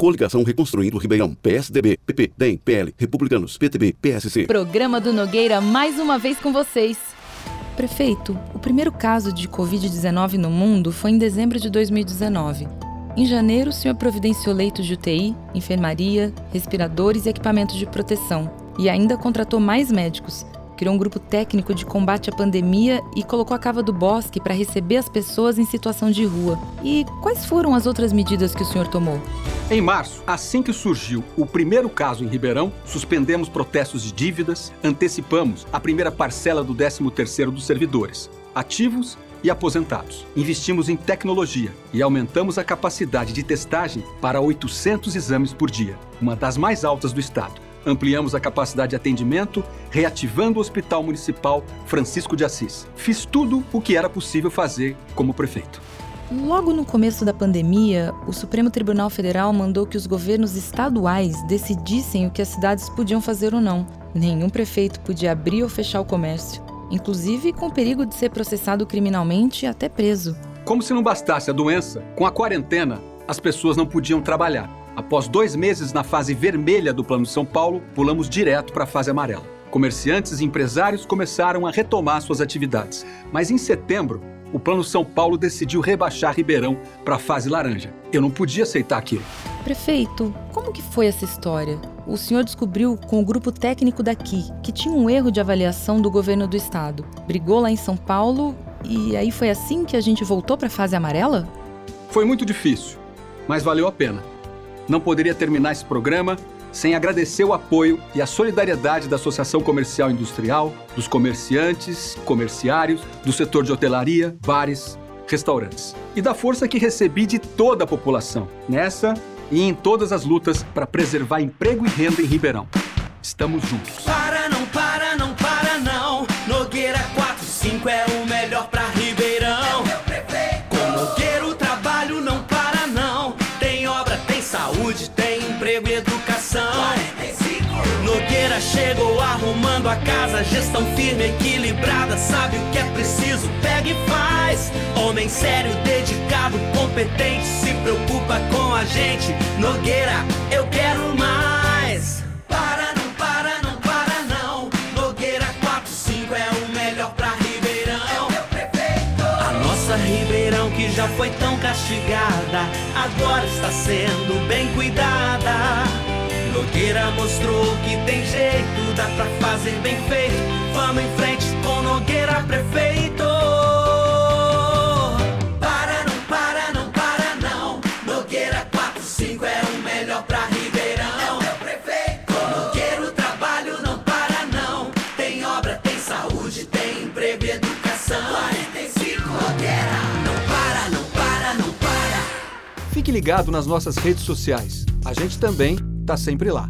Coligação Reconstruindo Ribeirão. PSDB, PP, DEM, PL, Republicanos, PTB, PSC. Programa do Nogueira mais uma vez com vocês. Prefeito, o primeiro caso de Covid-19 no mundo foi em dezembro de 2019. Em janeiro, o senhor providenciou leitos de UTI, enfermaria, respiradores e equipamentos de proteção. E ainda contratou mais médicos criou um grupo técnico de combate à pandemia e colocou a Cava do Bosque para receber as pessoas em situação de rua. E quais foram as outras medidas que o senhor tomou? Em março, assim que surgiu o primeiro caso em Ribeirão, suspendemos protestos de dívidas, antecipamos a primeira parcela do 13º dos servidores, ativos e aposentados. Investimos em tecnologia e aumentamos a capacidade de testagem para 800 exames por dia, uma das mais altas do estado. Ampliamos a capacidade de atendimento, reativando o Hospital Municipal Francisco de Assis. Fiz tudo o que era possível fazer como prefeito. Logo no começo da pandemia, o Supremo Tribunal Federal mandou que os governos estaduais decidissem o que as cidades podiam fazer ou não. Nenhum prefeito podia abrir ou fechar o comércio, inclusive com perigo de ser processado criminalmente e até preso. Como se não bastasse a doença, com a quarentena, as pessoas não podiam trabalhar. Após dois meses na fase vermelha do Plano de São Paulo, pulamos direto para a fase amarela. Comerciantes e empresários começaram a retomar suas atividades. Mas em setembro, o Plano São Paulo decidiu rebaixar Ribeirão para a fase laranja. Eu não podia aceitar aquilo. Prefeito, como que foi essa história? O senhor descobriu com o grupo técnico daqui que tinha um erro de avaliação do governo do estado. Brigou lá em São Paulo e aí foi assim que a gente voltou para a fase amarela? Foi muito difícil, mas valeu a pena não poderia terminar esse programa sem agradecer o apoio e a solidariedade da Associação Comercial Industrial, dos comerciantes, comerciários, do setor de hotelaria, bares, restaurantes. E da força que recebi de toda a população, nessa e em todas as lutas para preservar emprego e renda em Ribeirão. Estamos juntos. Emprego e educação. Nogueira chegou arrumando a casa, gestão firme, equilibrada, sabe o que é preciso, pega e faz. Homem sério, dedicado, competente, se preocupa com a gente. Nogueira, Ribeirão que já foi tão castigada, agora está sendo bem cuidada. Nogueira mostrou que tem jeito, dá pra fazer bem feito. Vamos em frente com Nogueira prefeito. Fique ligado nas nossas redes sociais. A gente também está sempre lá.